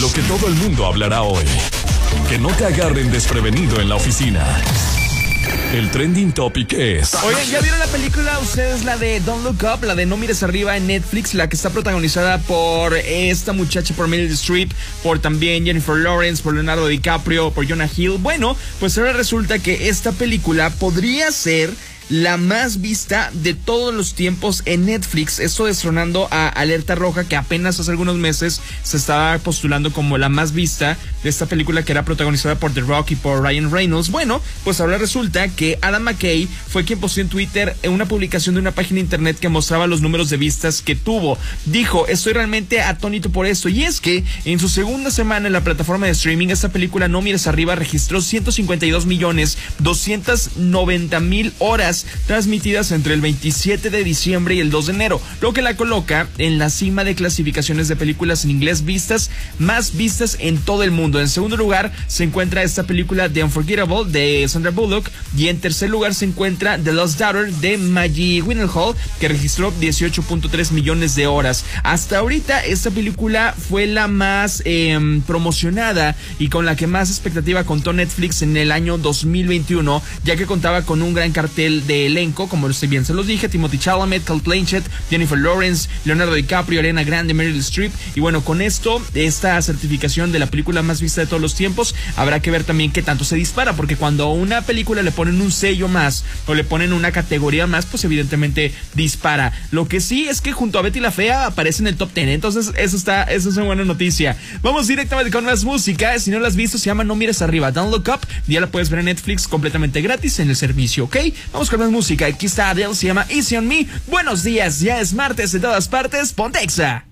Lo que todo el mundo hablará hoy. Que no te agarren desprevenido en la oficina. El trending topic es. Oigan, ¿ya vieron la película ustedes, la de Don't Look Up, la de No Mires Arriba en Netflix, la que está protagonizada por esta muchacha, por Meryl Streep, por también Jennifer Lawrence, por Leonardo DiCaprio, por Jonah Hill? Bueno, pues ahora resulta que esta película podría ser la más vista de todos los tiempos en Netflix. Esto destronando a Alerta Roja, que apenas hace algunos meses se estaba postulando como la más vista de esta película que era protagonizada por The Rock y por Ryan Reynolds. Bueno, pues ahora resulta que Adam McKay fue quien posteó en Twitter una publicación de una página de internet que mostraba los números de vistas que tuvo. Dijo, estoy realmente atónito por esto. Y es que en su segunda semana en la plataforma de streaming, esta película No Mires Arriba registró 152 millones 290 mil horas transmitidas entre el 27 de diciembre y el 2 de enero, lo que la coloca en la cima de clasificaciones de películas en inglés vistas más vistas en todo el mundo. En segundo lugar se encuentra esta película The Unforgettable de Sandra Bullock y en tercer lugar se encuentra The Lost Daughter de Maggie Gyllenhaal que registró 18.3 millones de horas. Hasta ahorita esta película fue la más em, promocionada y con la que más expectativa contó Netflix en el año 2021 ya que contaba con un gran cartel de elenco, como bien se los dije, Timothy Chalamet, Kate Blanchett, Jennifer Lawrence, Leonardo DiCaprio, Arena Grande, Meryl Streep. Y bueno, con esto, esta certificación de la película más vista de todos los tiempos, habrá que ver también qué tanto se dispara, porque cuando a una película le ponen un sello más o le ponen una categoría más, pues evidentemente dispara. Lo que sí es que junto a Betty la Fea aparece en el top 10, entonces eso está, eso es una buena noticia. Vamos directamente con más música, si no la has visto se llama No mires arriba, Don't Look Up, ya la puedes ver en Netflix completamente gratis en el servicio, ¿ok? Vamos con música. Aquí está Adele, se llama Easy on Me. Buenos días, ya es martes de todas partes. Pontexa.